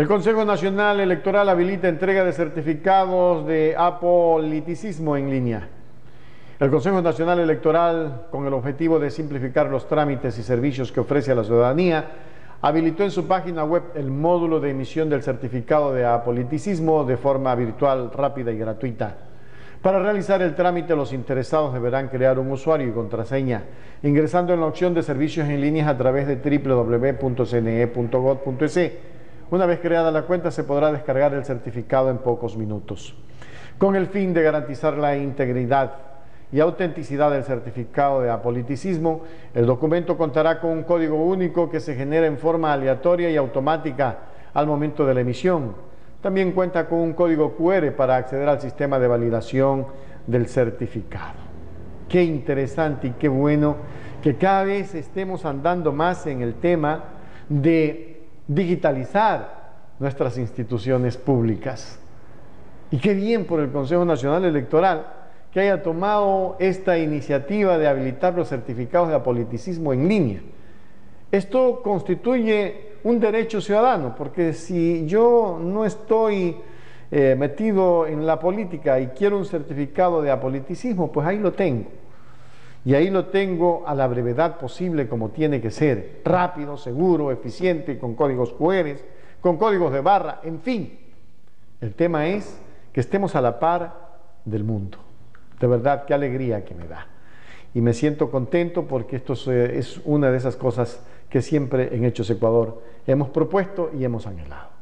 El Consejo Nacional Electoral habilita entrega de certificados de apoliticismo en línea. El Consejo Nacional Electoral, con el objetivo de simplificar los trámites y servicios que ofrece a la ciudadanía, habilitó en su página web el módulo de emisión del certificado de apoliticismo de forma virtual, rápida y gratuita. Para realizar el trámite, los interesados deberán crear un usuario y contraseña, ingresando en la opción de servicios en línea a través de www.cne.gov.es. Una vez creada la cuenta, se podrá descargar el certificado en pocos minutos. Con el fin de garantizar la integridad y autenticidad del certificado de apoliticismo, el documento contará con un código único que se genera en forma aleatoria y automática al momento de la emisión también cuenta con un código QR para acceder al sistema de validación del certificado. Qué interesante y qué bueno que cada vez estemos andando más en el tema de digitalizar nuestras instituciones públicas. Y qué bien por el Consejo Nacional Electoral que haya tomado esta iniciativa de habilitar los certificados de apoliticismo en línea. Esto constituye un derecho ciudadano, porque si yo no estoy eh, metido en la política y quiero un certificado de apoliticismo, pues ahí lo tengo. Y ahí lo tengo a la brevedad posible como tiene que ser, rápido, seguro, eficiente, con códigos QR, con códigos de barra, en fin. El tema es que estemos a la par del mundo. De verdad, qué alegría que me da. Y me siento contento porque esto es una de esas cosas que siempre en Hechos Ecuador hemos propuesto y hemos anhelado.